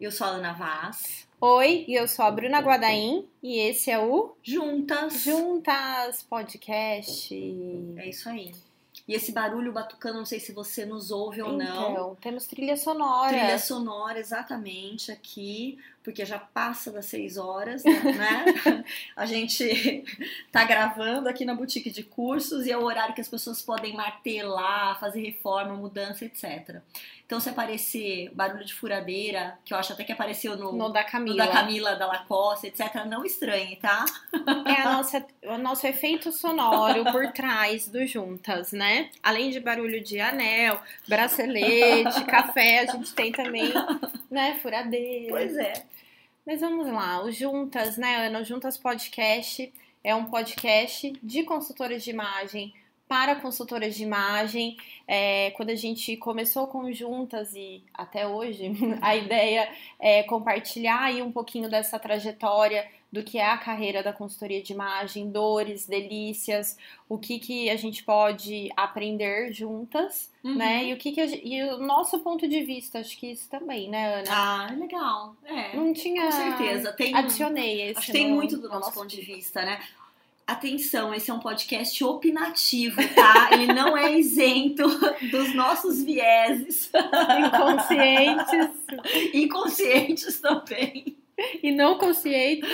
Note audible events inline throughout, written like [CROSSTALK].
Eu sou a Ana Vaz. Oi, eu sou a Bruna Guadaim e esse é o Juntas. Juntas Podcast. É isso aí. E esse barulho batucando, não sei se você nos ouve ou então, não. temos trilha sonora. Trilha sonora, exatamente, aqui, porque já passa das seis horas, né? [LAUGHS] a gente [LAUGHS] tá gravando aqui na boutique de cursos e é o horário que as pessoas podem martelar, fazer reforma, mudança, etc. Então, se aparecer barulho de furadeira, que eu acho até que apareceu no, no da Camila, no da, Camila da Lacoste, etc., não estranhe, tá? É a nossa, o nosso efeito sonoro por trás do Juntas, né? Além de barulho de anel, bracelete, café, a gente tem também, né, furadeira. Pois é. Mas vamos lá, o Juntas, né, Ana? O Juntas Podcast é um podcast de consultoras de imagem para consultoras de imagem. É, quando a gente começou com juntas e até hoje, [LAUGHS] a ideia é compartilhar aí um pouquinho dessa trajetória do que é a carreira da consultoria de imagem, dores, delícias, o que, que a gente pode aprender juntas, uhum. né? E o que, que a, e o nosso ponto de vista, acho que isso também, né, Ana? Ah, legal. É. Não tinha. Com certeza. Tem, adicionei esse. Acho que tem muito do nosso, nosso ponto de vista, né? Atenção, esse é um podcast opinativo, tá? Ele não é isento [LAUGHS] dos nossos vieses. Inconscientes. [LAUGHS] Inconscientes também. E não conscientes.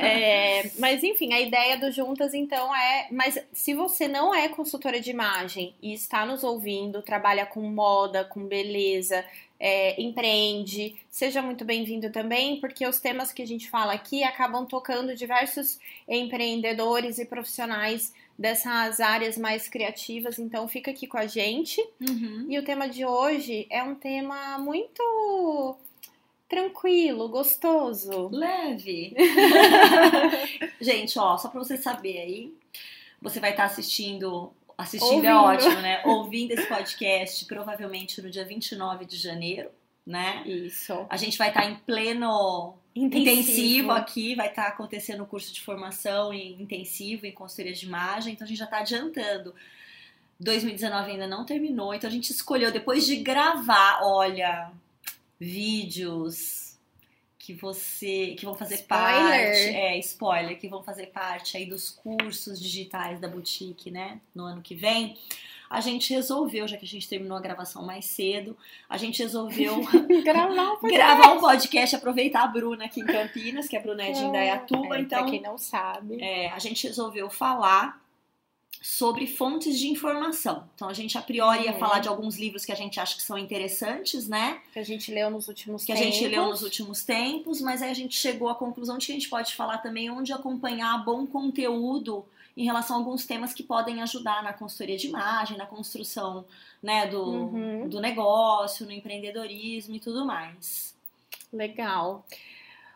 É, mas enfim, a ideia do Juntas então é. Mas se você não é consultora de imagem e está nos ouvindo, trabalha com moda, com beleza, é, empreende, seja muito bem-vindo também, porque os temas que a gente fala aqui acabam tocando diversos empreendedores e profissionais dessas áreas mais criativas. Então, fica aqui com a gente. Uhum. E o tema de hoje é um tema muito tranquilo, gostoso, leve. [LAUGHS] gente, ó, só para você saber aí, você vai estar tá assistindo Assistindo é Ouvindo. é ótimo, né? Ouvindo esse podcast, provavelmente no dia 29 de janeiro, né? Isso. A gente vai estar em pleno intensivo, intensivo aqui, vai estar acontecendo o curso de formação em intensivo em consultoria de imagem, então a gente já está adiantando. 2019 ainda não terminou, então a gente escolheu depois de gravar, olha, vídeos, que você que vão fazer spoiler. parte, é, spoiler, que vão fazer parte aí dos cursos digitais da boutique, né, no ano que vem. A gente resolveu, já que a gente terminou a gravação mais cedo, a gente resolveu [LAUGHS] gravar, um gravar um podcast, aproveitar a Bruna aqui em Campinas, que a Bruna é de Indaiatuba, é, então, pra quem não sabe. É, a gente resolveu falar sobre fontes de informação. Então a gente a priori ia uhum. falar de alguns livros que a gente acha que são interessantes, né? Que a gente leu nos últimos que tempos. Que a gente leu nos últimos tempos, mas aí a gente chegou à conclusão de que a gente pode falar também onde acompanhar bom conteúdo em relação a alguns temas que podem ajudar na consultoria de imagem, na construção né, do, uhum. do negócio, no empreendedorismo e tudo mais. Legal.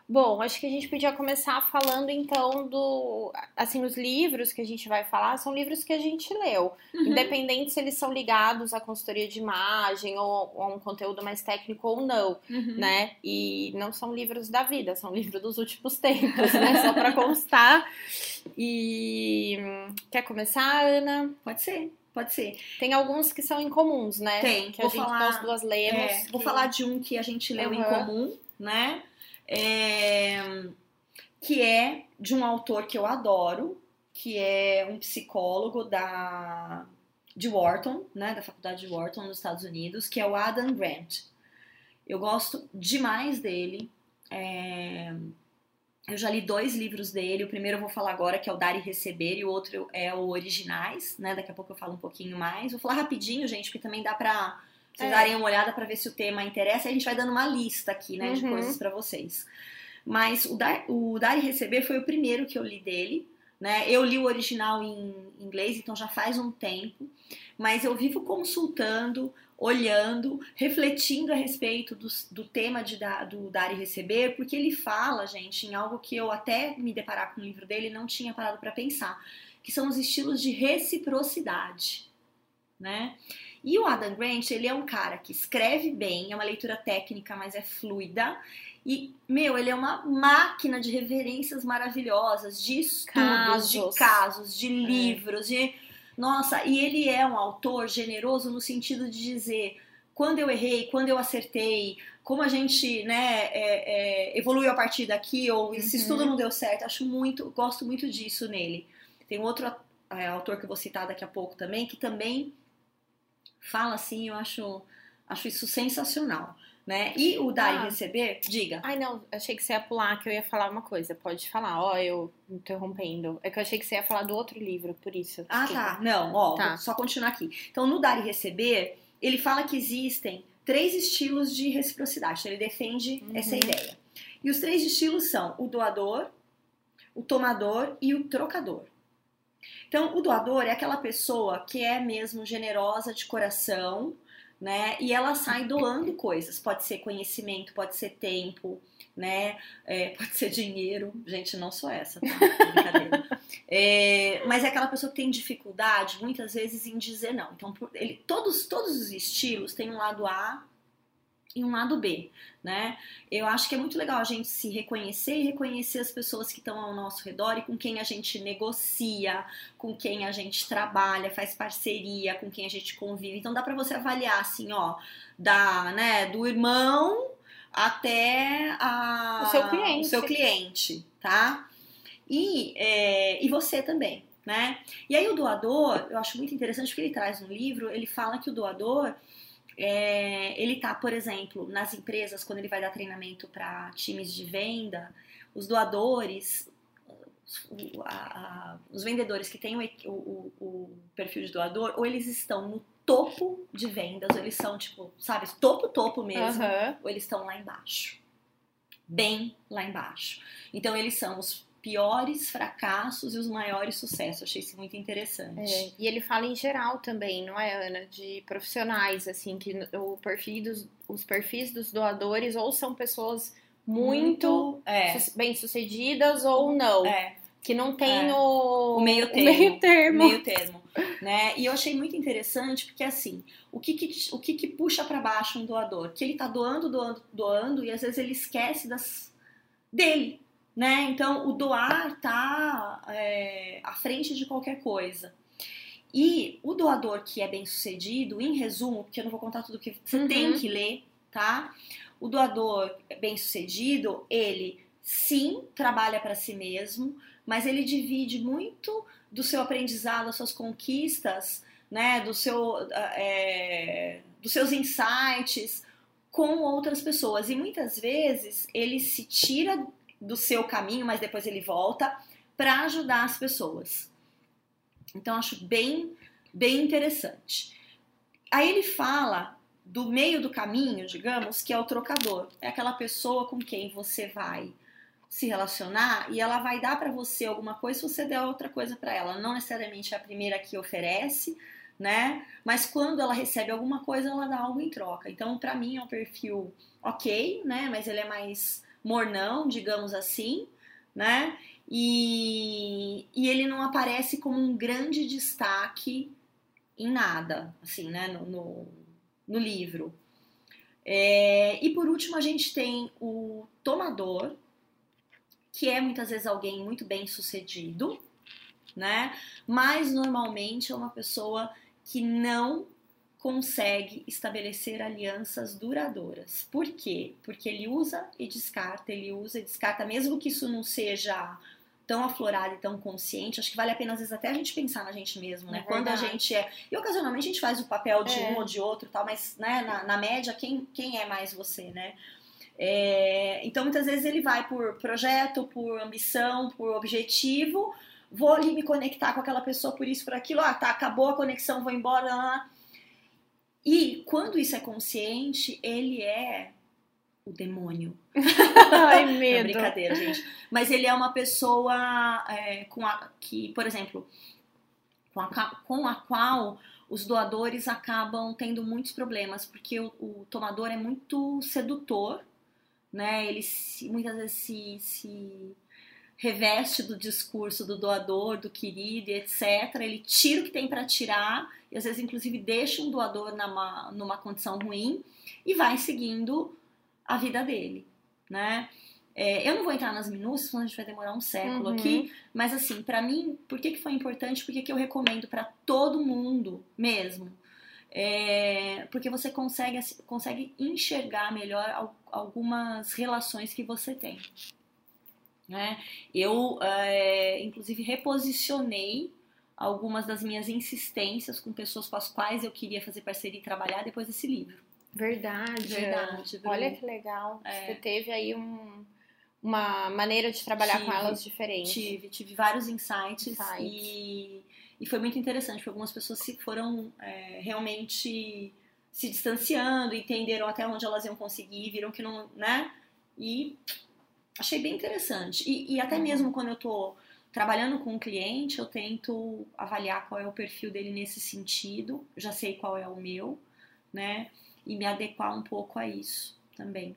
Bom, acho que a gente podia começar falando então do. Assim, os livros que a gente vai falar são livros que a gente leu. Uhum. Independente se eles são ligados à consultoria de imagem ou, ou a um conteúdo mais técnico ou não, uhum. né? E não são livros da vida, são livros dos últimos tempos, né? Só para constar. E. Quer começar, Ana? Pode ser. Pode ser. Tem alguns que são incomuns, né? Tem. Que vou a gente falar, nós duas lemos. É, que... Vou falar de um que a gente leu uhum. em comum, né? É, que é de um autor que eu adoro, que é um psicólogo da de Wharton, né, da faculdade de Wharton nos Estados Unidos, que é o Adam Grant. Eu gosto demais dele. É, eu já li dois livros dele. O primeiro eu vou falar agora, que é o Dar e Receber, e o outro é o Originais, né? Daqui a pouco eu falo um pouquinho mais. Vou falar rapidinho, gente, porque também dá pra vocês é. darem uma olhada para ver se o tema interessa. E a gente vai dando uma lista aqui, né, uhum. de coisas para vocês. Mas o dar, o dar e Receber foi o primeiro que eu li dele. Né? Eu li o original em inglês, então já faz um tempo. Mas eu vivo consultando, olhando, refletindo a respeito do, do tema de dar, do dar e receber, porque ele fala, gente, em algo que eu até me deparar com o livro dele não tinha parado para pensar, que são os estilos de reciprocidade, né? E o Adam Grant, ele é um cara que escreve bem, é uma leitura técnica, mas é fluida. E, meu, ele é uma máquina de referências maravilhosas, de estudos, casos. de casos, de livros, é. de. Nossa, e ele é um autor generoso no sentido de dizer quando eu errei, quando eu acertei, como a gente né, é, é, evoluiu a partir daqui, ou uhum. se tudo não deu certo. Acho muito, gosto muito disso nele. Tem outro é, autor que eu vou citar daqui a pouco também, que também fala assim, eu acho, acho isso sensacional. Né? E o dar ah. e receber, diga. Ai, não, achei que você ia pular, que eu ia falar uma coisa. Pode falar, ó, eu interrompendo. É que eu achei que você ia falar do outro livro, por isso. Ah, tá. Não, ó, tá. só continuar aqui. Então, no dar e receber, ele fala que existem três estilos de reciprocidade. Então, ele defende uhum. essa ideia. E os três estilos são o doador, o tomador e o trocador. Então, o doador é aquela pessoa que é mesmo generosa de coração, né? E ela sai doando coisas. Pode ser conhecimento, pode ser tempo, né? É, pode ser dinheiro. Gente, não sou essa, tá? Brincadeira. É, mas é aquela pessoa que tem dificuldade, muitas vezes, em dizer não. Então, ele, todos, todos os estilos têm um lado A e um lado B, né? Eu acho que é muito legal a gente se reconhecer e reconhecer as pessoas que estão ao nosso redor e com quem a gente negocia, com quem a gente trabalha, faz parceria, com quem a gente convive. Então dá para você avaliar assim, ó, da, né, do irmão até a, o seu cliente, o seu cliente tá? E, é, e você também, né? E aí o doador, eu acho muito interessante porque ele traz no livro, ele fala que o doador é, ele tá, por exemplo, nas empresas, quando ele vai dar treinamento para times de venda, os doadores, os, a, a, os vendedores que têm o, o, o, perfil de doador, ou eles estão no topo de vendas, ou eles são, tipo, sabe, topo, topo mesmo, uhum. ou eles estão lá embaixo. Bem lá embaixo. Então, eles são os piores fracassos e os maiores sucessos. Achei isso muito interessante. É, e ele fala em geral também, não é, Ana? De profissionais, assim, que o perfil dos, os perfis dos doadores ou são pessoas muito, muito é. bem-sucedidas ou não. É. Que não tem é. o, o, meio termo. O meio termo. Meio termo né? E eu achei muito interessante porque, assim, o que, que o que, que puxa para baixo um doador? Que ele tá doando, doando, doando e às vezes ele esquece das dele, né? Então, o doar tá é, à frente de qualquer coisa. E o doador que é bem sucedido, em resumo, porque eu não vou contar tudo que você uhum. tem que ler, tá? O doador bem sucedido, ele sim trabalha para si mesmo, mas ele divide muito do seu aprendizado, das suas conquistas, né? Do seu, é, dos seus insights com outras pessoas. E muitas vezes ele se tira do seu caminho, mas depois ele volta para ajudar as pessoas. Então acho bem bem interessante. Aí ele fala do meio do caminho, digamos, que é o trocador. É aquela pessoa com quem você vai se relacionar e ela vai dar para você alguma coisa se você der outra coisa para ela. Não necessariamente é a primeira que oferece, né? Mas quando ela recebe alguma coisa, ela dá algo em troca. Então, para mim é um perfil ok, né? Mas ele é mais mornão, digamos assim, né? E, e ele não aparece como um grande destaque em nada, assim, né? No, no, no livro. É, e por último, a gente tem o tomador, que é muitas vezes alguém muito bem sucedido, né? Mas normalmente é uma pessoa que não consegue estabelecer alianças duradouras. Por quê? Porque ele usa e descarta, ele usa e descarta, mesmo que isso não seja tão aflorado e tão consciente, acho que vale a pena às vezes até a gente pensar na gente mesmo, né? É Quando a gente é. E ocasionalmente a gente faz o papel de é. um ou de outro tal, mas né, na, na média, quem, quem é mais você, né? É, então muitas vezes ele vai por projeto, por ambição, por objetivo. Vou ali me conectar com aquela pessoa por isso, por aquilo. Ah, tá, acabou a conexão, vou embora. Lá. E quando isso é consciente, ele é o demônio. [LAUGHS] Ai, medo. é brincadeira, gente. Mas ele é uma pessoa é, com a, que, por exemplo, com a, com a qual os doadores acabam tendo muitos problemas, porque o, o tomador é muito sedutor, né? Ele se, muitas vezes se, se reveste do discurso do doador, do querido, etc. Ele tira o que tem para tirar e às vezes, inclusive, deixa um doador numa, numa condição ruim e vai seguindo a vida dele, né? É, eu não vou entrar nas minúcias, senão a gente vai demorar um século uhum. aqui, mas assim, para mim, por que, que foi importante? Porque que eu recomendo para todo mundo mesmo. é, porque você consegue, consegue enxergar melhor algumas relações que você tem. Né? Eu, é, inclusive, reposicionei algumas das minhas insistências com pessoas com as quais eu queria fazer parceria e trabalhar depois desse livro. Verdade. Verdade. Olha que legal. É. Você teve aí um, uma maneira de trabalhar tive, com elas diferente. Tive, tive vários insights, insights. E, e foi muito interessante, porque algumas pessoas se foram é, realmente se distanciando, entenderam até onde elas iam conseguir, viram que não, né? E achei bem interessante. E, e até uhum. mesmo quando eu tô trabalhando com um cliente, eu tento avaliar qual é o perfil dele nesse sentido, já sei qual é o meu, né? E me adequar um pouco a isso também.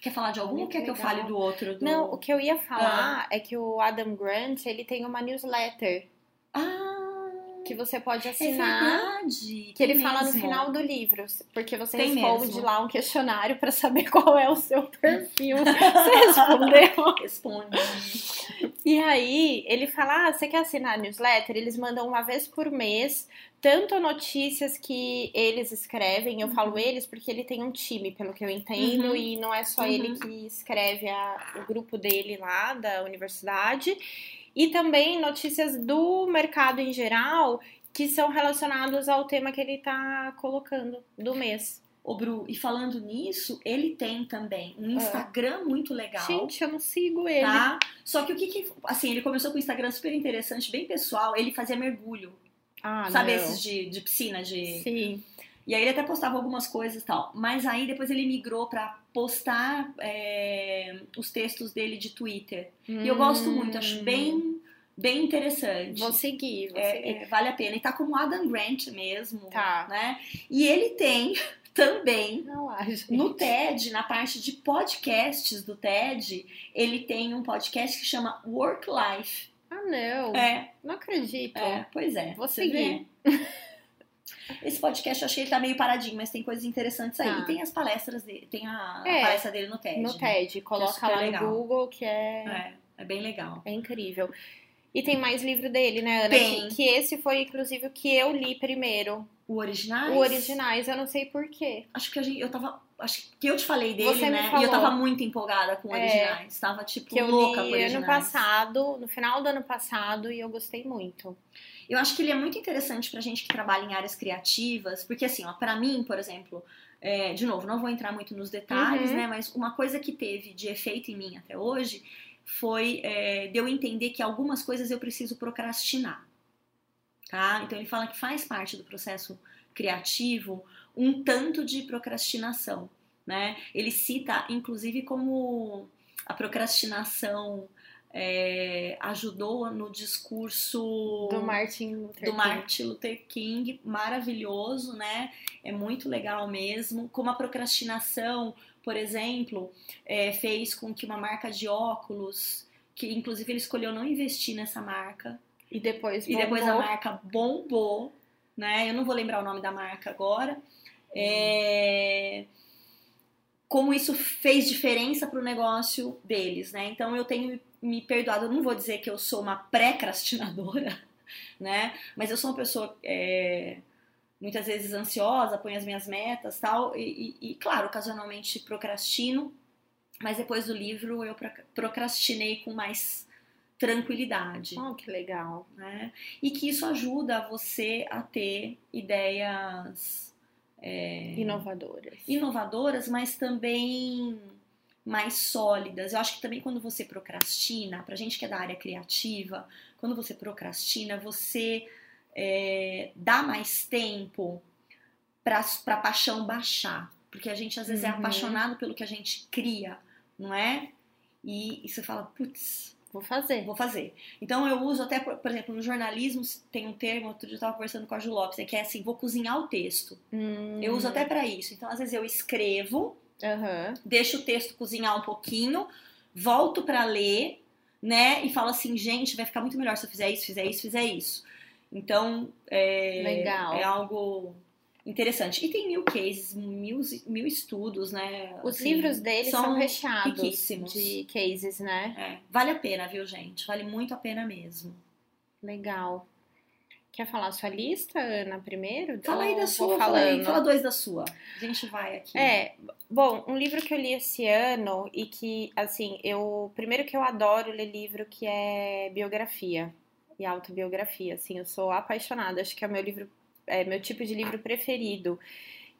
Quer falar de algum ou quer que eu fale do outro? Do... Não, o que eu ia falar ah. é que o Adam Grant, ele tem uma newsletter. Ah! Que você pode assinar. É. Que ele mesmo. fala no final do livro, porque você tem responde mesmo. lá um questionário para saber [LAUGHS] qual é o seu perfil. [LAUGHS] você respondeu? Responde. E aí, ele fala: ah, você quer assinar a newsletter? Eles mandam uma vez por mês, tanto notícias que eles escrevem, eu uhum. falo eles porque ele tem um time, pelo que eu entendo, uhum. e não é só uhum. ele que escreve a, o grupo dele lá da universidade e também notícias do mercado em geral que são relacionados ao tema que ele está colocando do mês. Ô, Bru, e falando nisso, ele tem também um ah. Instagram muito legal. Gente, eu não sigo ele. Tá? Só que o que que. Assim, ele começou com um Instagram super interessante, bem pessoal. Ele fazia mergulho. Ah, Sabe não. esses de, de piscina? De... Sim. E aí ele até postava algumas coisas e tal. Mas aí depois ele migrou para postar é, os textos dele de Twitter. Hum. E eu gosto muito, acho bem, bem interessante. Vou seguir, vou é, seguir. É, vale a pena. E tá como Adam Grant mesmo, tá. né? E ele tem [LAUGHS] também Não, no TED, na parte de podcasts do TED, ele tem um podcast que chama Work Life. Ah, não. É. Não acredito. É, pois é. Vou seguir. [LAUGHS] Esse podcast eu achei que tá meio paradinho, mas tem coisas interessantes aí. Ah. E tem as palestras dele, tem a, é, a, palestra dele no TED. No né? TED, coloca é lá legal. no Google que é... é. É bem legal. É incrível. E tem mais livro dele, né, Ana? Tem. Que, que esse foi, inclusive, o que eu li primeiro. O Originais? O Originais, eu não sei porquê. Acho que a gente, eu tava. Acho que eu te falei dele, Você né? E eu tava muito empolgada com o Originais. É, tava, tipo, que eu louca li com Originais. ano passado, no final do ano passado, e eu gostei muito. Eu acho que ele é muito interessante pra gente que trabalha em áreas criativas, porque assim, ó, pra mim, por exemplo, é, de novo, não vou entrar muito nos detalhes, uhum. né? Mas uma coisa que teve de efeito em mim até hoje foi é, de eu entender que algumas coisas eu preciso procrastinar. Tá? Então ele fala que faz parte do processo criativo um tanto de procrastinação. Né? Ele cita, inclusive, como a procrastinação é, ajudou no discurso do Martin Luther, do Martin Luther King, maravilhoso, né? É muito legal mesmo. Como a procrastinação, por exemplo, é, fez com que uma marca de óculos, que inclusive ele escolheu não investir nessa marca, e depois bombou. e depois a marca bombou, né? Eu não vou lembrar o nome da marca agora. É, como isso fez diferença para o negócio deles, né? Então eu tenho me perdoado. Eu não vou dizer que eu sou uma pré-crastinadora, [LAUGHS] né? Mas eu sou uma pessoa é, muitas vezes ansiosa, ponho as minhas metas tal, e, e, e, claro, ocasionalmente procrastino, mas depois do livro eu procrastinei com mais tranquilidade. Oh, que legal. Né? E que isso ajuda você a ter ideias é, inovadoras. Inovadoras, mas também mais sólidas. Eu acho que também quando você procrastina, pra gente que é da área criativa, quando você procrastina, você é, dá mais tempo para a paixão baixar. Porque a gente às vezes é uhum. é apaixonado pelo que a gente cria, não é? E, e você fala, putz, Vou fazer. Vou fazer. Então eu uso até, por, por exemplo, no jornalismo tem um termo, outro dia eu estava conversando com a Ju Lopes, é que é assim, vou cozinhar o texto. Hum. Eu uso até para isso. Então, às vezes eu escrevo, Uhum. Deixo o texto cozinhar um pouquinho, volto para ler, né? E falo assim, gente, vai ficar muito melhor se eu fizer isso, fizer isso, fizer isso. Então, é, Legal. é algo interessante. E tem mil cases, mil, mil estudos, né? Os assim, livros dele são, são recheados riquíssimos. de cases, né? É, vale a pena, viu, gente? Vale muito a pena mesmo. Legal Quer falar a sua lista, Ana, primeiro? Fala aí da sua, fala, aí, fala dois da sua. A gente vai aqui. É, bom, um livro que eu li esse ano e que, assim, eu. Primeiro que eu adoro ler livro que é biografia e autobiografia, assim, eu sou apaixonada, acho que é o meu livro, é meu tipo de livro preferido.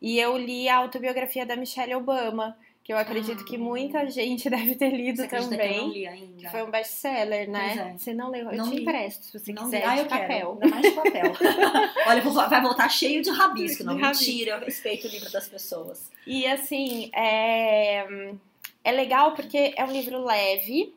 E eu li a autobiografia da Michelle Obama, que eu acredito ah, que muita gente [LAUGHS] deve ter lido também. Que eu não li ainda. Que foi um best-seller, né? É. Você não leu? Eu não te li. empresto, se você não quiser, ah, eu papel. Quero. Mais papel. [LAUGHS] Olha, vai voltar cheio de rabisco. Não, de mentira, eu respeito o livro das pessoas. E assim, é, é legal porque é um livro leve,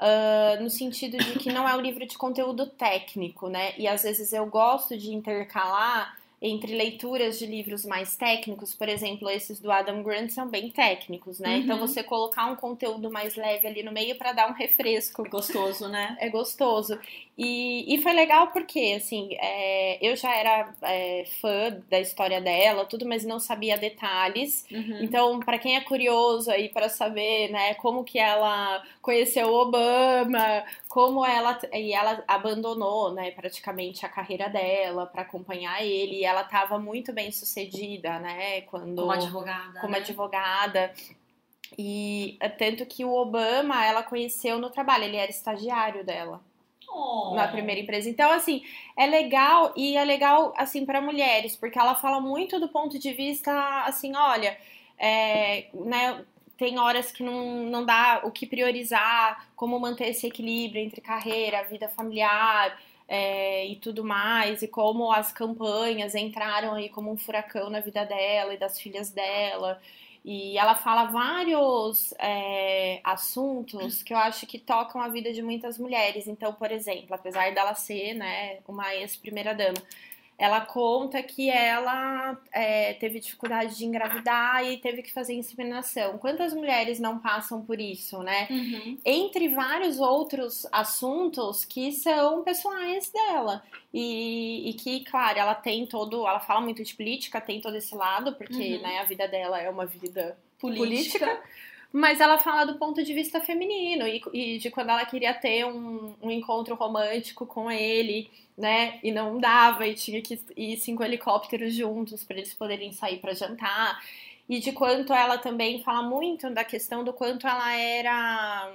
Uh, no sentido de que não é um livro de conteúdo técnico, né? E às vezes eu gosto de intercalar entre leituras de livros mais técnicos, por exemplo, esses do Adam Grant são bem técnicos, né? Então, uhum. Então você colocar um conteúdo mais leve ali no meio para dar um refresco. É gostoso, né? É gostoso. E, e foi legal porque, assim, é, eu já era é, fã da história dela, tudo, mas não sabia detalhes. Uhum. Então, para quem é curioso aí para saber, né, como que ela conheceu o Obama, como ela e ela abandonou, né, praticamente a carreira dela para acompanhar ele ela estava muito bem sucedida, né? Quando, como advogada. Como né? advogada. E é tanto que o Obama ela conheceu no trabalho, ele era estagiário dela. Oh. Na primeira empresa. Então, assim, é legal e é legal, assim, para mulheres, porque ela fala muito do ponto de vista, assim, olha, é, né, tem horas que não, não dá o que priorizar, como manter esse equilíbrio entre carreira, vida familiar, é, e tudo mais, e como as campanhas entraram aí como um furacão na vida dela e das filhas dela. E ela fala vários é, assuntos que eu acho que tocam a vida de muitas mulheres. Então, por exemplo, apesar dela ser né, uma ex-primeira-dama, ela conta que ela é, teve dificuldade de engravidar e teve que fazer inseminação. Quantas mulheres não passam por isso, né? Uhum. Entre vários outros assuntos que são pessoais dela. E, e, que, claro, ela tem todo. Ela fala muito de política, tem todo esse lado, porque uhum. né, a vida dela é uma vida política. política mas ela fala do ponto de vista feminino e, e de quando ela queria ter um, um, encontro romântico com ele, né? E não dava, e tinha que ir cinco helicópteros juntos para eles poderem sair para jantar. E de quanto ela também fala muito da questão do quanto ela era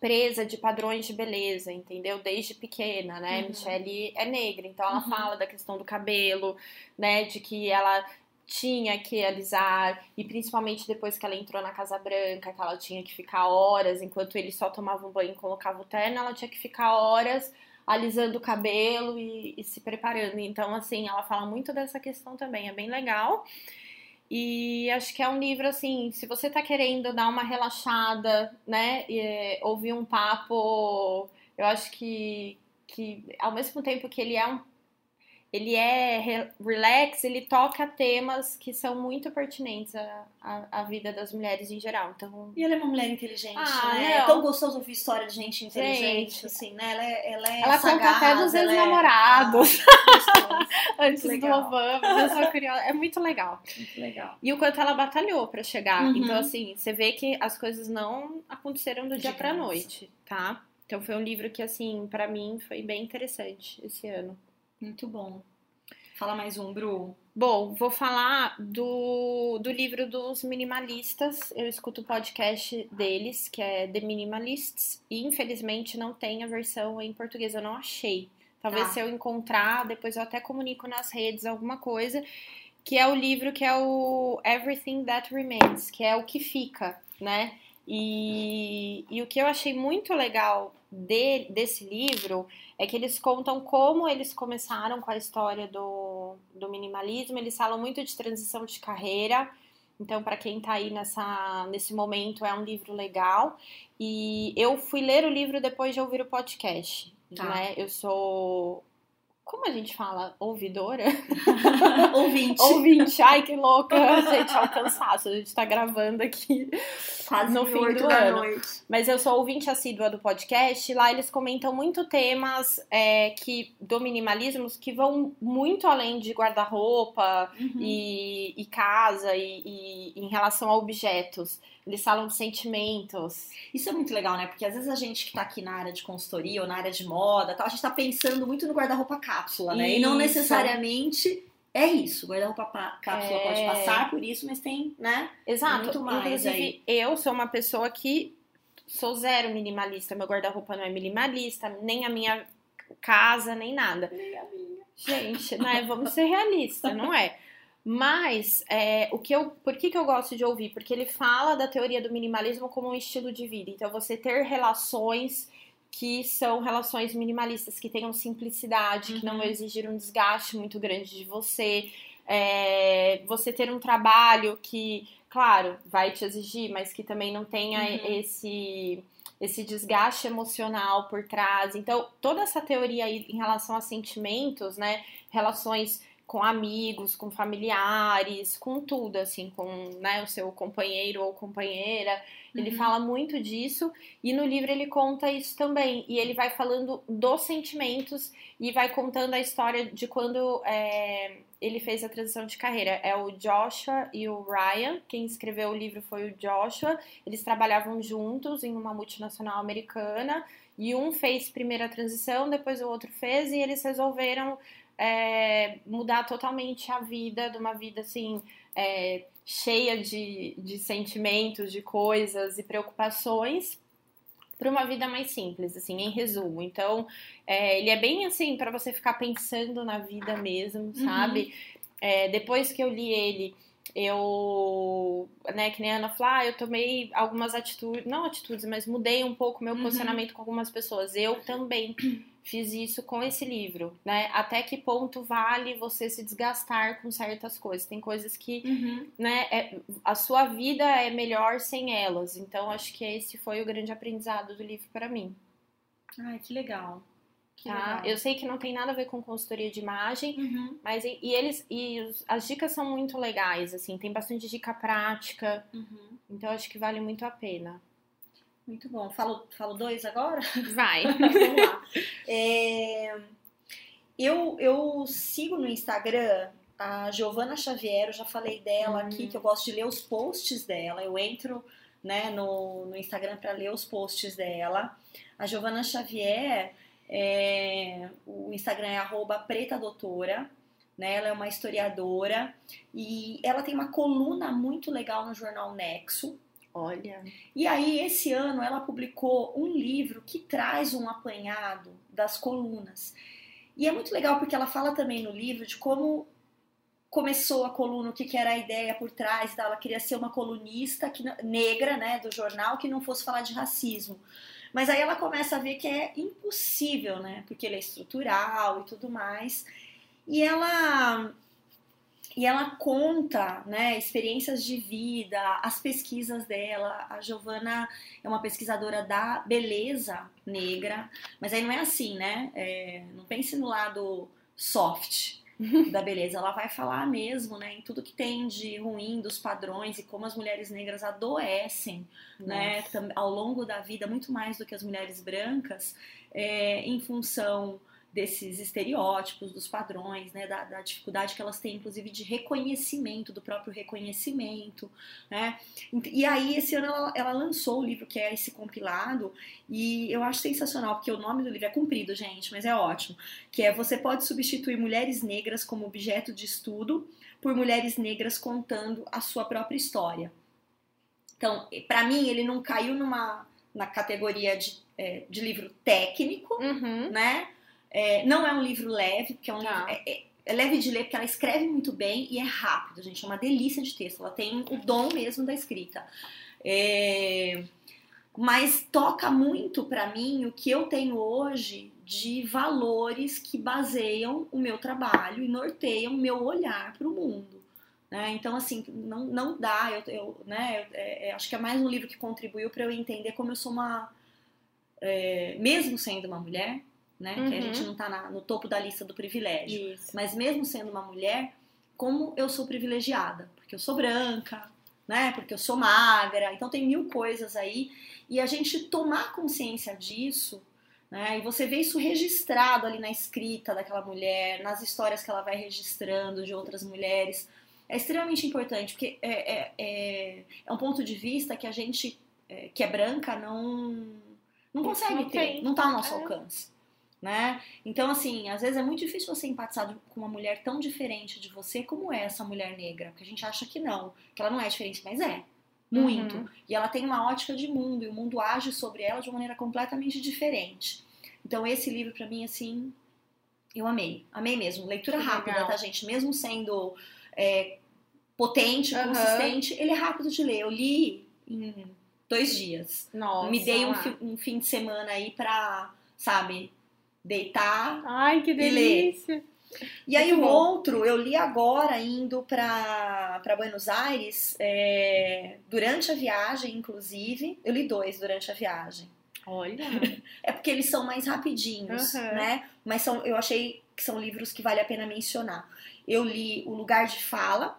presa de padrões de beleza, entendeu? Desde pequena, né? Uhum. Michelle é negra, então ela uhum. fala da questão do cabelo, né? De que ela tinha que alisar, e principalmente depois que ela entrou na Casa Branca, que ela tinha que ficar horas, enquanto ele só tomava um banho e colocava o terno, ela tinha que ficar horas alisando o cabelo e, e se preparando. Então, assim, ela fala muito dessa questão também, é bem legal. E acho que é um livro assim, se você tá querendo dar uma relaxada, né, e, ouvir um papo, eu acho que, que ao mesmo tempo que ele é um ele é relax, ele toca temas que são muito pertinentes à, à, à, vida das mulheres em geral. Então... E ela é uma mulher inteligente, ah, né? É tão gostoso ouvir história de gente inteligente, gente, assim, né? Ela é, ela é Ela sagaz, conta até dos ex-namorados. É... [LAUGHS] Antes legal. do Obama. Eu sou curiosa. É muito legal. Muito legal. E o quanto ela batalhou para chegar. Uhum. Então, assim, você vê que as coisas não aconteceram do dia pra noite, tá? Então foi um livro que, assim, para mim foi bem interessante esse ano. Muito bom. Fala mais um, Bru. Bom, vou falar do, do livro dos minimalistas. Eu escuto o podcast deles, que é The Minimalists, e infelizmente não tem a versão em português, eu não achei. Talvez ah. se eu encontrar, depois eu até comunico nas redes alguma coisa, que é o livro que é o Everything That Remains, que é o que fica, né? E, e o que eu achei muito legal de, desse livro é que eles contam como eles começaram com a história do, do minimalismo. Eles falam muito de transição de carreira. Então, para quem está aí nessa, nesse momento, é um livro legal. E eu fui ler o livro depois de ouvir o podcast. Tá. Né? Eu sou como a gente fala? Ouvidora? [LAUGHS] Ouvinte. Ouvinte. Ai, que louca. Gente, é um cansaço. A gente tá gravando aqui. Quase no fim do ano. noite. Mas eu sou ouvinte assídua do podcast. Lá eles comentam muito temas é, que do minimalismo que vão muito além de guarda-roupa Uhum. e, e casa e, e em relação a objetos. Eles falam de sentimentos. Isso é muito legal, né? Porque às vezes a gente que tá aqui na área de consultoria ou na área de moda, tal, a gente tá pensando muito no guarda-roupa cápsula, né? E não Isso. necessariamente é isso. O guarda-roupa pa- cápsula É. pode passar por isso, mas tem, né? Exato. Muito mais Inclusive, aí. eu sou uma pessoa que sou zero minimalista. Meu guarda-roupa não é minimalista, nem a minha casa, nem nada. Gente, [LAUGHS] né? Vamos ser realistas, não é? Mas é, o que eu, por que, que eu gosto de ouvir? Porque ele fala da teoria do minimalismo como um estilo de vida. Então, você ter relações que são relações minimalistas, que tenham simplicidade, que não Uhum. exigir um desgaste muito grande de você. É, você ter um trabalho que, claro, vai te exigir, mas que também não tenha Uhum. esse esse desgaste emocional por trás. Então, toda essa teoria aí em relação a sentimentos, né, relações com amigos, com familiares, com tudo, assim, com né, o seu companheiro ou companheira. Ele Uhum. fala muito disso e no livro ele conta isso também. E ele vai falando dos sentimentos e vai contando a história de quando é, ele fez a transição de carreira. É o Joshua e o Ryan. Quem escreveu o livro foi o Joshua. Eles trabalhavam juntos em uma multinacional americana. E um fez primeiro a transição, depois o outro fez, e eles resolveram é, mudar totalmente a vida, de uma vida assim, é, cheia de, de sentimentos, de coisas e preocupações, para uma vida mais simples, assim, em resumo. Então, é, ele é bem assim, para você ficar pensando na vida mesmo, sabe? É, depois que eu li ele, eu, né, que nem a Ana falou, ah, eu tomei algumas atitudes, não atitudes, mas mudei um pouco meu Uhum. posicionamento com algumas pessoas. Eu também [CLEARS THROAT] fiz isso com esse livro, né? Até que ponto vale você se desgastar com certas coisas? Tem coisas que, Uhum. né, é- a sua vida é melhor sem elas. Então, acho que esse foi o grande aprendizado do livro para mim. Ai, que legal. Tá? Eu sei que não tem nada a ver com consultoria de imagem, Uhum. mas e, e eles e os- as dicas são muito legais, assim, tem bastante dica prática, Uhum. então acho que vale muito a pena. Muito bom. Falo, falo dois agora? Vai. [LAUGHS] Vamos lá. É, eu, eu sigo no Instagram a Giovana Xavier, eu já falei dela Hum. aqui, que eu gosto de ler os posts dela. Eu entro né, no, no Instagram para ler os posts dela. A Giovana Xavier, é, o Instagram é arroba preta doutora. Né, ela é uma historiadora e ela tem uma coluna muito legal no jornal Nexo. Olha. E aí, esse ano, ela publicou um livro que traz um apanhado das colunas. E é muito legal porque ela fala também no livro de como começou a coluna, o que, que era a ideia por trás. tal. Ela queria ser uma colunista que, negra, né, do jornal, que não fosse falar de racismo. Mas aí ela começa a ver que é impossível, né, porque ele é estrutural e tudo mais. E ela e ela conta, né, experiências de vida, as pesquisas dela. A Giovana é uma pesquisadora da beleza negra, mas aí não é assim, né? É, não pense no lado soft da beleza. Ela vai falar mesmo, né, em tudo que tem de ruim dos padrões e como as mulheres negras adoecem, né, tam- ao longo da vida muito mais do que as mulheres brancas, é, em função desses estereótipos, dos padrões, né, da, da dificuldade que elas têm, inclusive, de reconhecimento, do próprio reconhecimento, né, e aí esse ano ela, ela lançou o livro que é esse compilado, e eu acho sensacional, porque o nome do livro é comprido, gente, mas é ótimo, que é Você pode substituir mulheres negras como objeto de estudo por mulheres negras contando a sua própria história. Então, pra mim, ele não caiu numa na categoria de, é, de livro técnico, Uhum. né? É, não é um livro leve, porque é um Tá. livro. É, é- é leve de ler, porque ela escreve muito bem e é rápido, gente. É uma delícia de texto. Ela tem o dom mesmo da escrita. É, mas toca muito pra mim o que eu tenho hoje de valores que baseiam o meu trabalho e norteiam o meu olhar para o mundo. né? Então, assim, não, não dá. Eu, eu, né, eu- é- é- acho que é mais um livro que contribuiu para eu entender como eu sou uma. é, mesmo sendo uma mulher, né? Que a Uhum. gente não tá na- no topo da lista do privilégio. Isso. Mas mesmo sendo uma mulher, como eu sou privilegiada? Porque eu sou branca, né? Porque eu sou magra, então tem mil coisas aí. E a gente tomar consciência disso, né? E você vê isso registrado ali na escrita daquela mulher, nas histórias que ela vai registrando de outras mulheres. É extremamente importante, porque é, é, é, é um ponto de vista que a gente, é, que é branca, não, não consegue não ter, tem. não está ao nosso é. alcance né? Então, assim, às vezes é muito difícil você empatizar com uma mulher tão diferente de você como é essa mulher negra, porque a gente acha que não, que ela não é diferente, mas é. Muito. Uhum. E ela tem uma ótica de mundo, e o mundo age sobre ela de uma maneira completamente diferente. Então, esse livro, para mim, assim, eu amei. Amei mesmo. Leitura que rápida, legal. tá, gente? Mesmo sendo é, potente, uhum. consistente, ele é rápido de ler. Eu li em dois dias. Nossa. Me dei um, um fim de semana aí pra, sabe, deitar. Ai, que delícia! E, e aí o bom. outro, eu li agora indo para Buenos Aires, é, durante a viagem, inclusive. Eu li dois durante a viagem. Olha! [LAUGHS] é porque eles são mais rapidinhos, uhum. né? Mas são, eu achei que são livros que vale a pena mencionar. Eu li O Lugar de Fala.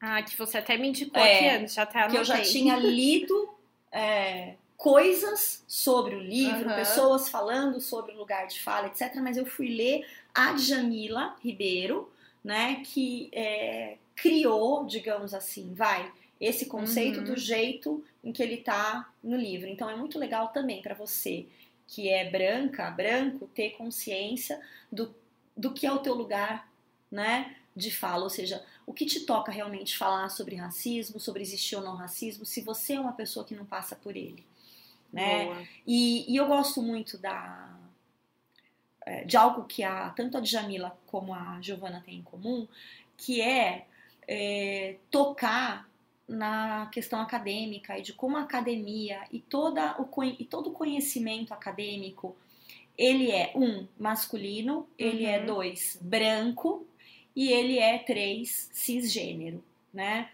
Ah, que você até me indicou é, aqui antes, já até anotei. Que eu já tinha [LAUGHS] lido é, coisas sobre o livro, uhum. pessoas falando sobre o lugar de fala, etc. Mas eu fui ler a Jamila Ribeiro, né, que é, criou, digamos assim, vai, esse conceito uhum. do jeito em que ele está no livro. Então é muito legal também para você que é branca, branco, ter consciência do, do que é o teu lugar, né, de fala, ou seja, o que te toca realmente falar sobre racismo, sobre existir ou não racismo, se você é uma pessoa que não passa por ele né? E, e, eu gosto muito da é, de algo que a tanto a Djamila como a Giovana têm em comum, que é, é tocar na questão acadêmica e de como a academia e, toda o, e todo o conhecimento acadêmico ele é um masculino, ele é uhum. dois branco e ele é três cisgênero, né?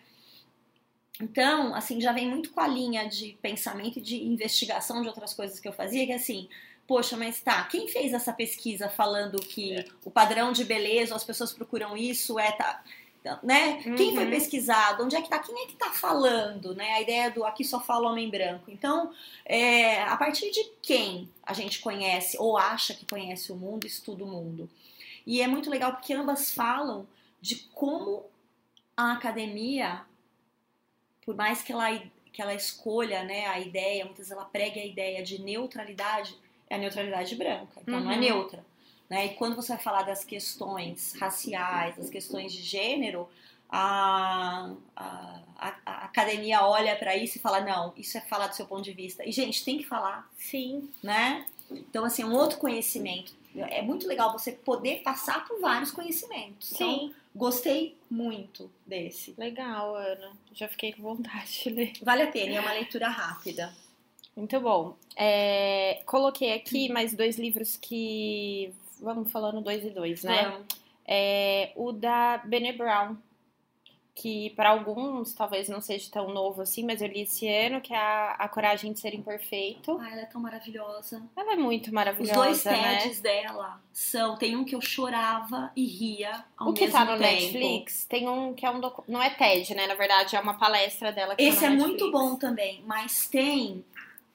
Então, assim, já vem muito com a linha de pensamento e de investigação de outras coisas que eu fazia, que é assim, poxa, mas tá, quem fez essa pesquisa falando que é. o padrão de beleza, as pessoas procuram isso, é tá, né? Uhum. Quem foi uhum. pesquisado? Onde é que tá? Quem é que tá falando, né? A ideia do aqui só fala homem branco. Então, é, a partir de quem a gente conhece ou acha que conhece o mundo, estuda o mundo. E é muito legal porque ambas falam de como a academia por mais que ela, que ela escolha né, a ideia, muitas vezes ela pregue a ideia de neutralidade, é a neutralidade branca, então uhum. não é uhum. neutra. Né? E quando você vai falar das questões raciais, das questões de gênero, a, a, a academia olha para isso e fala: não, isso é falar do seu ponto de vista. E, gente, tem que falar. Sim. Né? Então, assim, um outro conhecimento. É muito legal você poder passar por vários conhecimentos. Sim. Então, Gostei muito desse. Legal, Ana. Já fiquei com vontade de ler. Vale a pena, é uma leitura rápida. Muito bom. É, coloquei aqui mais dois livros que. Vamos falando dois e dois, né? É, o da Bene Brown, que para alguns talvez não seja tão novo assim, mas eu li esse ano, que é a, a Coragem de Ser Imperfeito. Ah, ela é tão maravilhosa. Ela é muito maravilhosa. Os dois né? TEDs dela são. Tem um que eu chorava e ria ao o que mesmo tá no tempo. Netflix tem um que é um docu... não é TED, né? Na verdade é uma palestra dela. Que Esse tá é Netflix. muito bom também, mas tem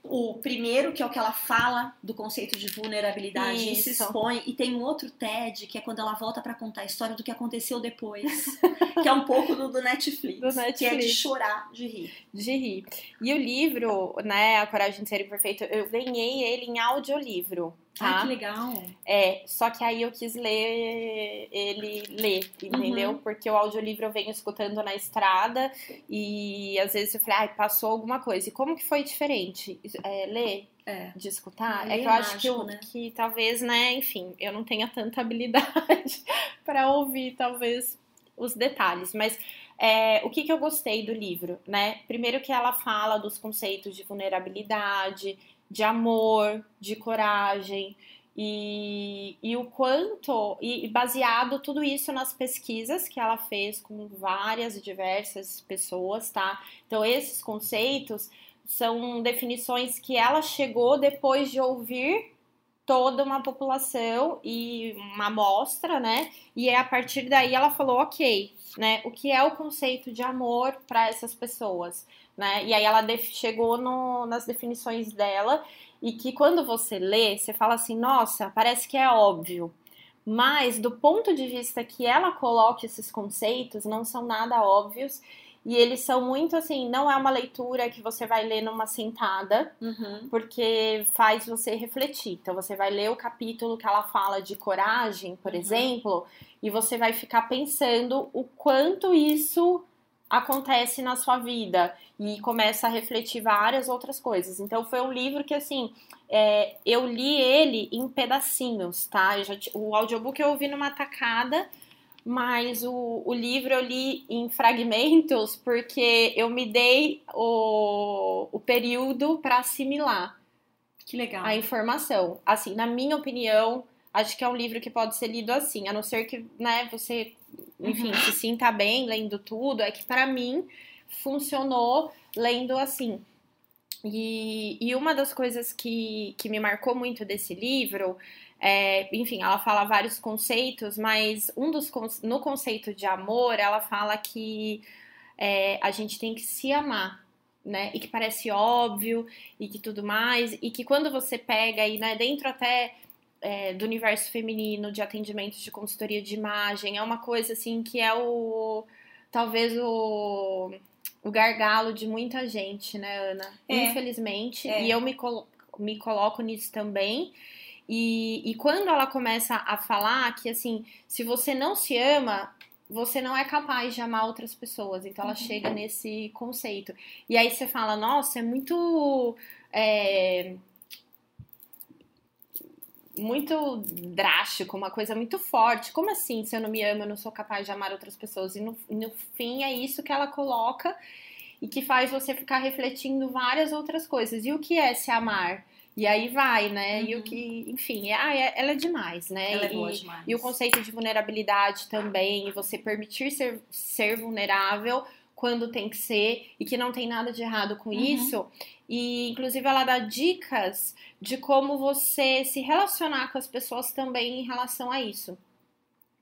o primeiro, que é o que ela fala do conceito de vulnerabilidade Isso. e se expõe, e tem um outro TED, que é quando ela volta para contar a história do que aconteceu depois, [LAUGHS] que é um pouco do, do, Netflix, do, Netflix, que é de chorar, de rir. De rir. E o livro, né, A Coragem de Ser Imperfeito, eu ganhei ele em audiolivro. Tá? Ah, que legal. É, só que aí eu quis ler ele ler, entendeu? Uhum. Porque o audiolivro eu venho escutando na estrada e às vezes eu falei, ai, passou alguma coisa. E como que foi diferente? É, ler? É. De escutar? é que eu acho mágico, que, eu, né? que talvez, né, enfim, eu não tenha tanta habilidade [LAUGHS] para ouvir, talvez, os detalhes. Mas é, o que, que eu gostei do livro, né? Primeiro que ela fala dos conceitos de vulnerabilidade, de amor, de coragem. E, e o quanto, e baseado tudo isso nas pesquisas que ela fez com várias e diversas pessoas, tá? Então, esses conceitos são definições que ela chegou depois de ouvir toda uma população e uma amostra, né? E a partir daí ela falou, ok, né? O que é o conceito de amor para essas pessoas, né? E aí ela chegou no, nas definições dela e que quando você lê, você fala assim, nossa, parece que é óbvio. Mas do ponto de vista que ela coloca esses conceitos, não são nada óbvios e eles são muito assim, não é uma leitura que você vai ler numa sentada, uhum. porque faz você refletir. Então você vai ler o capítulo que ela fala de coragem, por uhum. exemplo, e você vai ficar pensando o quanto isso acontece na sua vida e começa a refletir várias outras coisas. Então foi um livro que assim é, eu li ele em pedacinhos, tá? Já, o audiobook eu ouvi numa tacada mas o, o livro eu li em fragmentos porque eu me dei o, o período para assimilar. Que legal. A informação. Assim, na minha opinião, acho que é um livro que pode ser lido assim, a não ser que, né, você, enfim, uhum. se sinta bem lendo tudo, é que para mim funcionou lendo assim. E, e uma das coisas que, que me marcou muito desse livro é, enfim, ela fala vários conceitos, mas um dos no conceito de amor, ela fala que é, a gente tem que se amar, né? E que parece óbvio e que tudo mais, e que quando você pega aí, né, dentro até é, do universo feminino, de atendimento de consultoria de imagem, é uma coisa assim que é o talvez o, o gargalo de muita gente, né, Ana? É. Infelizmente, é. e eu me, colo me coloco nisso também. E, e quando ela começa a falar que, assim, se você não se ama, você não é capaz de amar outras pessoas. Então ela uhum. chega nesse conceito. E aí você fala, nossa, é muito. É, muito drástico, uma coisa muito forte. Como assim, se eu não me amo, eu não sou capaz de amar outras pessoas? E no, no fim é isso que ela coloca e que faz você ficar refletindo várias outras coisas. E o que é se amar? E aí vai, né? Uhum. E o uhum. que, enfim, é, ah, é, ela é demais, né? Ela é boa e, demais. E o conceito de vulnerabilidade também, e você permitir ser, ser vulnerável quando tem que ser, e que não tem nada de errado com uhum. isso. E, inclusive, ela dá dicas de como você se relacionar com as pessoas também em relação a isso.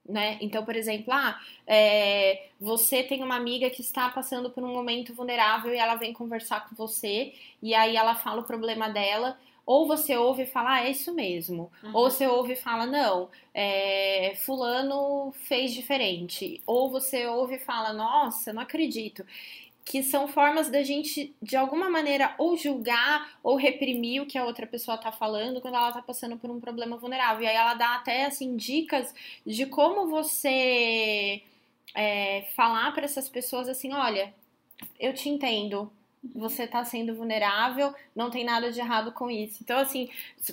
Né? Então, por exemplo, ah, é, você tem uma amiga que está passando por um momento vulnerável e ela vem conversar com você, e aí ela fala o problema dela, ou você ouve e fala, ah, é isso mesmo. Uhum. Ou você ouve e fala, não, é, fulano fez diferente. Ou você ouve e fala, nossa, não acredito. Que são formas da gente, de alguma maneira, ou julgar ou reprimir o que a outra pessoa tá falando quando ela tá passando por um problema vulnerável. E aí ela dá até, assim, dicas de como você é, falar para essas pessoas assim, olha, eu te entendo, você está sendo vulnerável, não tem nada de errado com isso. Então, assim,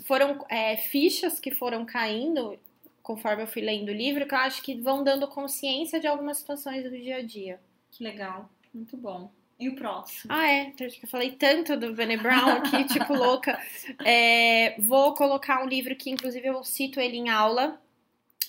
foram é, fichas que foram caindo conforme eu fui lendo o livro, que eu acho que vão dando consciência de algumas situações do dia a dia. Que legal, muito bom. E o próximo? Ah, é. Que eu falei tanto do Brené Brown aqui, [LAUGHS] tipo louca. É, vou colocar um livro que, inclusive, eu cito ele em aula,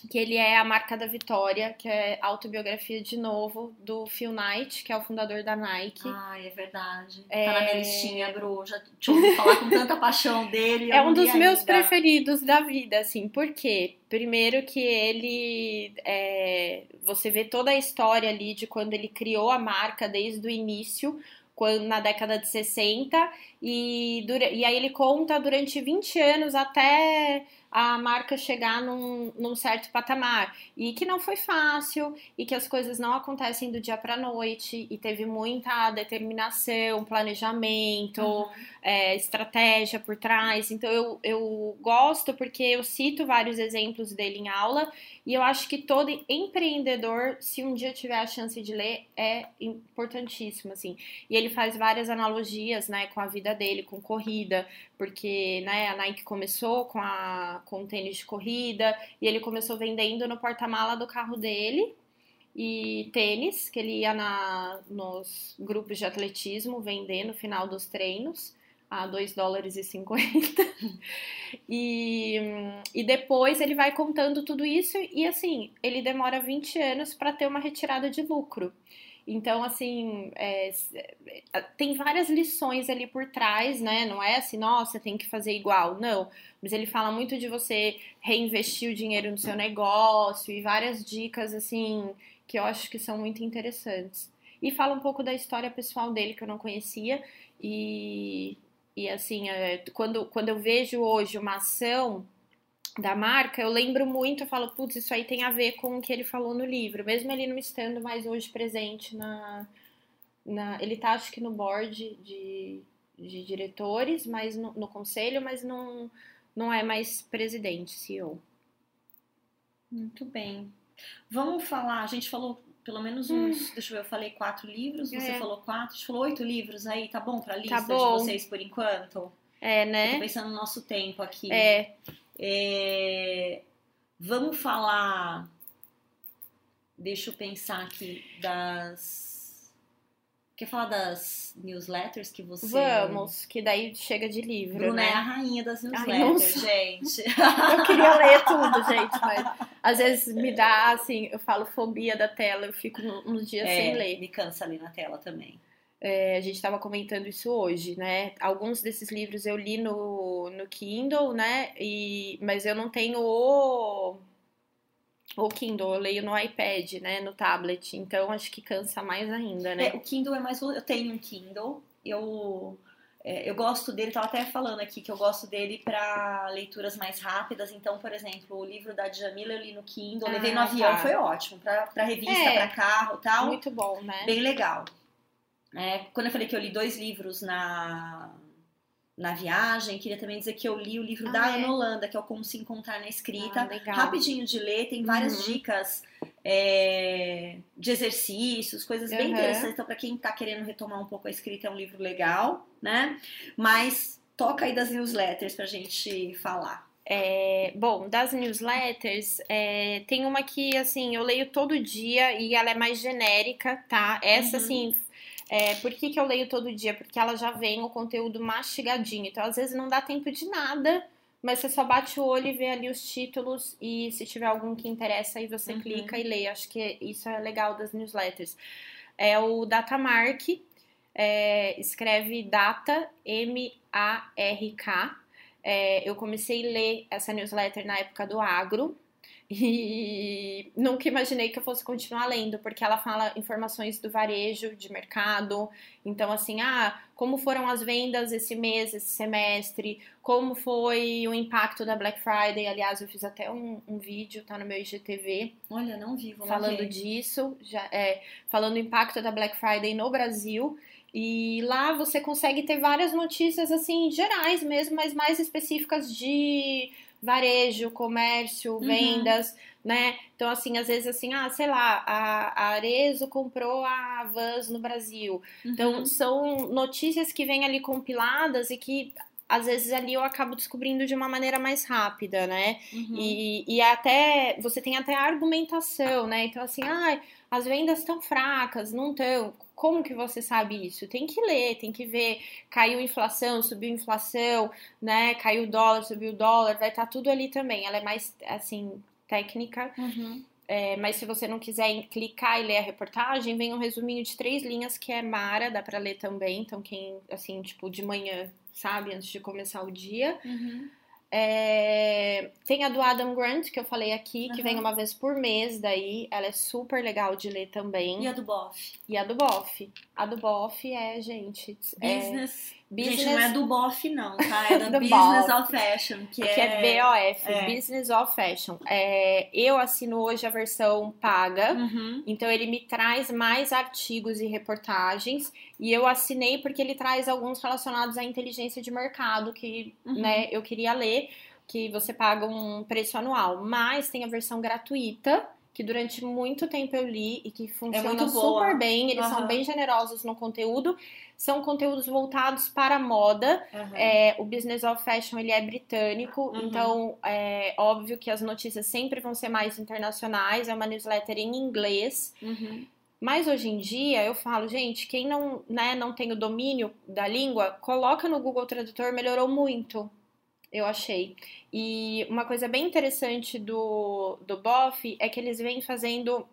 que ele é a marca da vitória, que é autobiografia de novo do Phil Knight, que é o fundador da Nike. Ai, é verdade. É... Tá na minha listinha, Bru. Já te ouvi falar com tanta paixão dele. É um dos meus ainda. preferidos da vida, assim. Por quê? Primeiro que ele... É... Você vê toda a história ali de quando ele criou a marca desde o início, quando, na década de 60, e, dura, e aí ele conta durante 20 anos até a marca chegar num, num, certo patamar. E que não foi fácil, e que as coisas não acontecem do dia para noite, e teve muita determinação, planejamento, uhum. é, estratégia por trás. Então eu, eu gosto porque eu cito vários exemplos dele em aula, e eu acho que todo empreendedor, se um dia tiver a chance de ler, é importantíssimo, assim. E ele faz várias analogias, né, com a vida dele, com corrida, porque né, a Nike começou com, a, com o tênis de corrida e ele começou vendendo no porta-mala do carro dele e tênis, que ele ia na, nos grupos de atletismo vender no final dos treinos a 2 dólares e 50. e, e depois ele vai contando tudo isso e assim, ele demora 20 anos para ter uma retirada de lucro. Então, assim, é, é, tem várias lições ali por trás, né? Não é assim, nossa, tem que fazer igual. Não. Mas ele fala muito de você reinvestir o dinheiro no seu negócio e várias dicas, assim, que eu acho que são muito interessantes. E fala um pouco da história pessoal dele, que eu não conhecia. E, e assim, é, quando, quando eu vejo hoje uma ação da marca, eu lembro muito, eu falo, putz, isso aí tem a ver com o que ele falou no livro, mesmo ele não estando mais hoje presente na. na ele tá, acho que no board de, de diretores, mas no, no conselho, mas não, não é mais presidente, CEO. Muito bem. Vamos falar, a gente falou pelo menos uns, hum. deixa eu ver, eu falei quatro livros, você é. falou quatro, a gente falou oito livros aí, tá bom pra lista tá bom. de vocês por enquanto? É, né? Eu tô pensando no nosso tempo aqui. É. É, vamos falar. Deixa eu pensar aqui das. Quer falar das newsletters que você. Vamos, que daí chega de livro. Bruna né? é a rainha das newsletters, Ai, gente. eu queria [LAUGHS] ler tudo, gente, mas às vezes me dá, assim, eu falo fobia da tela, eu fico uns dias é, sem ler. Me cansa ali na tela também. É, a gente estava comentando isso hoje, né? Alguns desses livros eu li no, no Kindle, né? E, mas eu não tenho o, o Kindle, eu leio no iPad, né? No tablet. Então acho que cansa mais ainda, né? É, o Kindle é mais. Eu tenho um Kindle, eu. É, eu gosto dele, tava até falando aqui que eu gosto dele para leituras mais rápidas. Então, por exemplo, o livro da Djamila eu li no Kindle, ah, levei no avião, tá. foi ótimo. Para revista, é, para carro tal. Muito bom, né? Bem legal. É, quando eu falei que eu li dois livros na, na viagem, queria também dizer que eu li o livro ah, da é? Ana Holanda, que é o Como Se Encontrar na Escrita. Ah, rapidinho de ler, tem várias uhum. dicas é, de exercícios, coisas bem uhum. interessantes. Então, para quem está querendo retomar um pouco a escrita, é um livro legal, né? Mas toca aí das newsletters pra gente falar. É, bom, das newsletters, é, tem uma que, assim, eu leio todo dia e ela é mais genérica, tá? Essa, uhum. assim, é, por que, que eu leio todo dia? Porque ela já vem o conteúdo mastigadinho. Então, às vezes, não dá tempo de nada, mas você só bate o olho e vê ali os títulos. E se tiver algum que interessa, aí você uhum. clica e lê. Acho que isso é legal das newsletters. É o Datamark, é, escreve Data, M-A-R-K. É, eu comecei a ler essa newsletter na época do agro. E nunca imaginei que eu fosse continuar lendo, porque ela fala informações do varejo, de mercado. Então, assim, ah, como foram as vendas esse mês, esse semestre, como foi o impacto da Black Friday. Aliás, eu fiz até um, um vídeo, tá no meu IGTV. Olha, não vi, vou Falando ver. disso, já, é, falando do impacto da Black Friday no Brasil. E lá você consegue ter várias notícias, assim, gerais mesmo, mas mais específicas de varejo, comércio, uhum. vendas, uhum. né? Então, assim, às vezes, assim, ah, sei lá, a, a Arezo comprou a Vans no Brasil. Então, uhum. Então, são notícias que vêm ali compiladas e que às vezes ali eu acabo descobrindo de uma maneira mais rápida, né? Uhum. E, e até você tem até argumentação, né? Então, assim, ah, as vendas estão fracas, não estão. Como que você sabe isso? Tem que ler, tem que ver. Caiu inflação, subiu inflação, né? Caiu o dólar, subiu o dólar, vai estar tá tudo ali também. Ela é mais, assim, técnica. Uhum. É, mas se você não quiser clicar e ler a reportagem, vem um resuminho de três linhas que é Mara, dá para ler também. Então, quem, assim, tipo, de manhã, sabe, antes de começar o dia. Uhum. É, tem a do Adam Grant, que eu falei aqui, que vem uma vez por mês daí. Ela é super legal de ler também. E a do Boff? E a do Boff. A do Boff é, gente. É business. É, business... Gente, não é do Boff, não, tá? [LAUGHS] É da Business of Fashion, que, que é... é BOF, é. Business of Fashion. É, eu assino hoje a versão paga, uhum. então ele me traz mais artigos e reportagens. E eu assinei porque ele traz alguns relacionados à inteligência de mercado que uhum. né, eu queria ler, que você paga um preço anual. Mas tem a versão gratuita, que durante muito tempo eu li e que funciona é super bem. Eles uhum. são bem generosos no conteúdo. São conteúdos voltados para a moda. Uhum. É, o Business of Fashion ele é britânico, uhum. então é óbvio que as notícias sempre vão ser mais internacionais. É uma newsletter em inglês. Uhum. Mas hoje em dia eu falo, gente, quem não, né, não tem o domínio da língua, coloca no Google Tradutor, melhorou muito. Eu achei. E uma coisa bem interessante do, do BOF é que eles vêm fazendo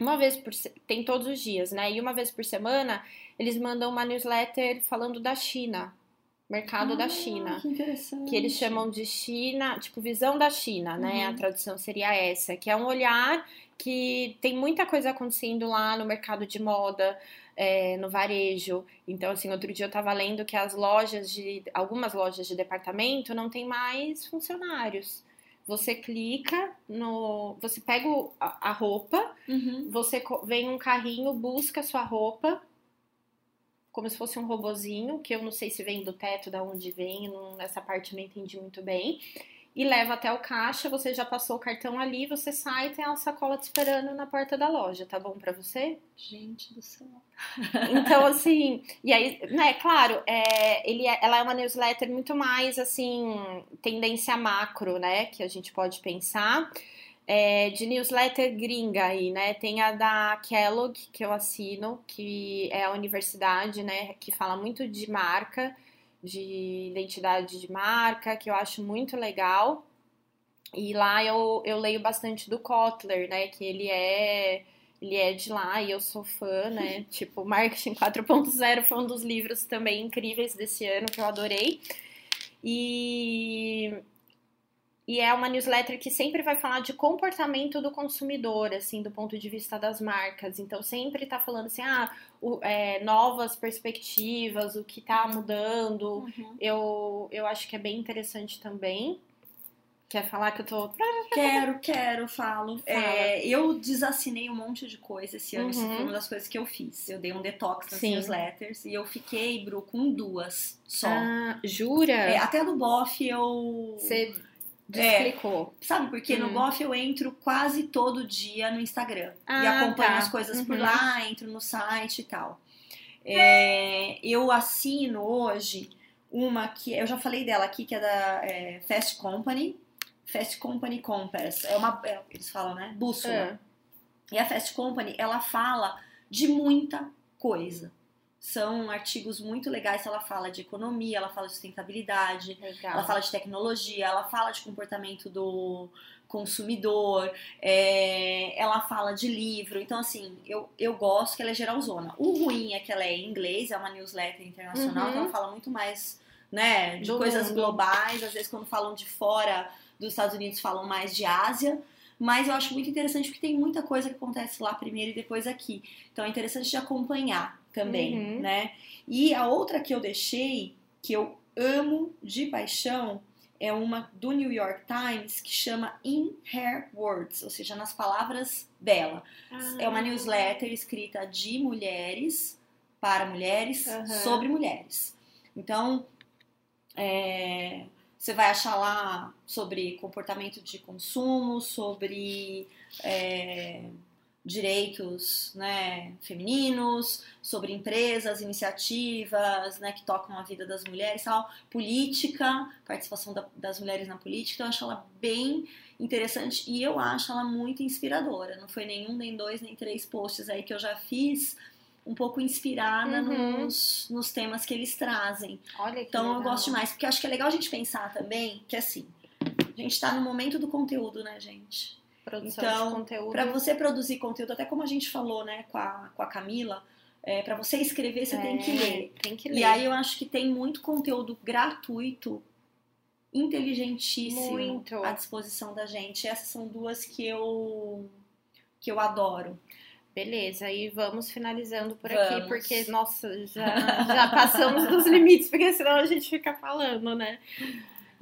uma vez por tem todos os dias, né? E uma vez por semana eles mandam uma newsletter falando da China, mercado ah, da China. Que interessante. Que eles chamam de China, tipo, visão da China, né? Uhum. A tradução seria essa, que é um olhar que tem muita coisa acontecendo lá no mercado de moda, é, no varejo. Então, assim, outro dia eu tava lendo que as lojas de. algumas lojas de departamento não tem mais funcionários. Você clica no. Você pega a, a roupa, Uhum. você vem um carrinho, busca a sua roupa, como se fosse um robozinho, que eu não sei se vem do teto, da onde vem, não, essa parte eu não entendi muito bem. E leva até o caixa, você já passou o cartão ali, você sai e tem a sacola te esperando na porta da loja, tá bom pra você? Gente do céu. Então, [LAUGHS] assim, e aí, né, claro, é, ele é, ela é uma newsletter muito mais, assim, tendência macro, né, que a gente pode pensar. É, de newsletter gringa aí, né? Tem a da Kellogg, que eu assino, que é a universidade, né? Que fala muito de marca, de identidade de marca, que eu acho muito legal. E lá eu, eu leio bastante do Kotler, né? Que ele é ele é de lá e eu sou fã, né? [LAUGHS] tipo, Marketing 4.0 foi um dos livros também incríveis desse ano que eu adorei. E e é uma newsletter que sempre vai falar de comportamento do consumidor, assim, do ponto de vista das marcas. Então, sempre tá falando assim, ah, o, é, novas perspectivas, o que tá mudando. Uhum. Eu, eu acho que é bem interessante também. Quer falar que eu tô. Quero, quero, falo. É, eu desassinei um monte de coisa esse ano. Uhum. Isso foi uma das coisas que eu fiz. Eu dei um detox nas Sim. newsletters e eu fiquei, Bru, com duas só. Ah, jura? É, até no BOF eu. Você É. explicou. Sabe, porque no Hum. BOF eu entro quase todo dia no Instagram. e Ah, acompanho tá. as coisas por Uhum. lá, entro no site e tal. É, eu assino hoje uma que eu já falei dela aqui, que é da é, Fast Company. Fast Company Compass. É uma. é, eles falam, né? Bússola. Ah, E a Fast Company, ela fala de muita coisa. São artigos muito legais. Ela fala de economia, ela fala de sustentabilidade, legal. ela fala de tecnologia, ela fala de comportamento do consumidor, é, ela fala de livro. Então, assim, eu, eu gosto que ela é geralzona. O ruim é que ela é em inglês, é uma newsletter internacional, Uhum. então ela fala muito mais né, de Do coisas mundo. globais. Às vezes, quando falam de fora dos Estados Unidos, falam mais de Ásia. Mas eu acho muito interessante porque tem muita coisa que acontece lá primeiro e depois aqui. Então é interessante de acompanhar também, Uhum. né? E a outra que eu deixei, que eu amo de paixão, é uma do New York Times que chama In Her Words, ou seja, nas palavras dela. Ah. É uma newsletter escrita de mulheres para mulheres Aham. sobre mulheres. Então, é, você vai achar lá sobre comportamento de consumo, sobre é, direitos né, femininos, sobre empresas, iniciativas né, que tocam a vida das mulheres, tal, política, participação da- das mulheres na política. Então, eu acho ela bem interessante e eu acho ela muito inspiradora. Não foi nenhum, nem dois, nem três posts aí que eu já fiz um pouco inspirada Uhum. nos, nos temas que eles trazem. Olha que Então eu legal. gosto demais, porque eu acho que é legal a gente pensar também que assim, a gente tá no momento do conteúdo, né, gente? Produção Então, de conteúdo. Pra você produzir conteúdo, até como a gente falou, né, com a, com a Camila, é, para você escrever, você tem que É, ler. Tem que ler. E aí eu acho que tem muito conteúdo gratuito, inteligentíssimo Muito. à disposição da gente. Essas são duas que eu que eu adoro. Beleza, e vamos finalizando por aqui, Vamos. porque, nossa, já, já passamos dos limites, porque senão a gente fica falando, né?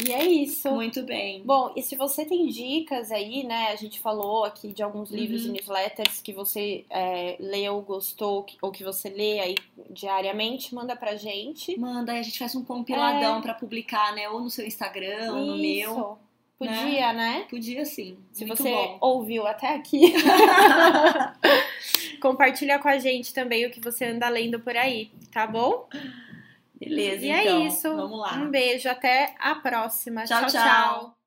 E é isso. Muito bem. Bom, e se você tem dicas aí, né? A gente falou aqui de alguns livros Uhum. e newsletters que você é, leu, gostou, ou que você lê aí diariamente, manda pra gente. Manda, aí a gente faz um compiladão pra publicar, né? Ou no seu Instagram, ou no meu. Isso. Podia, né? Podia sim. Se Muito você bom. ouviu até aqui, [LAUGHS] compartilha com a gente também o que você anda lendo por aí, tá bom? Beleza, e então. é isso. Vamos lá. Um beijo, até a próxima. Tchau, tchau. tchau. tchau.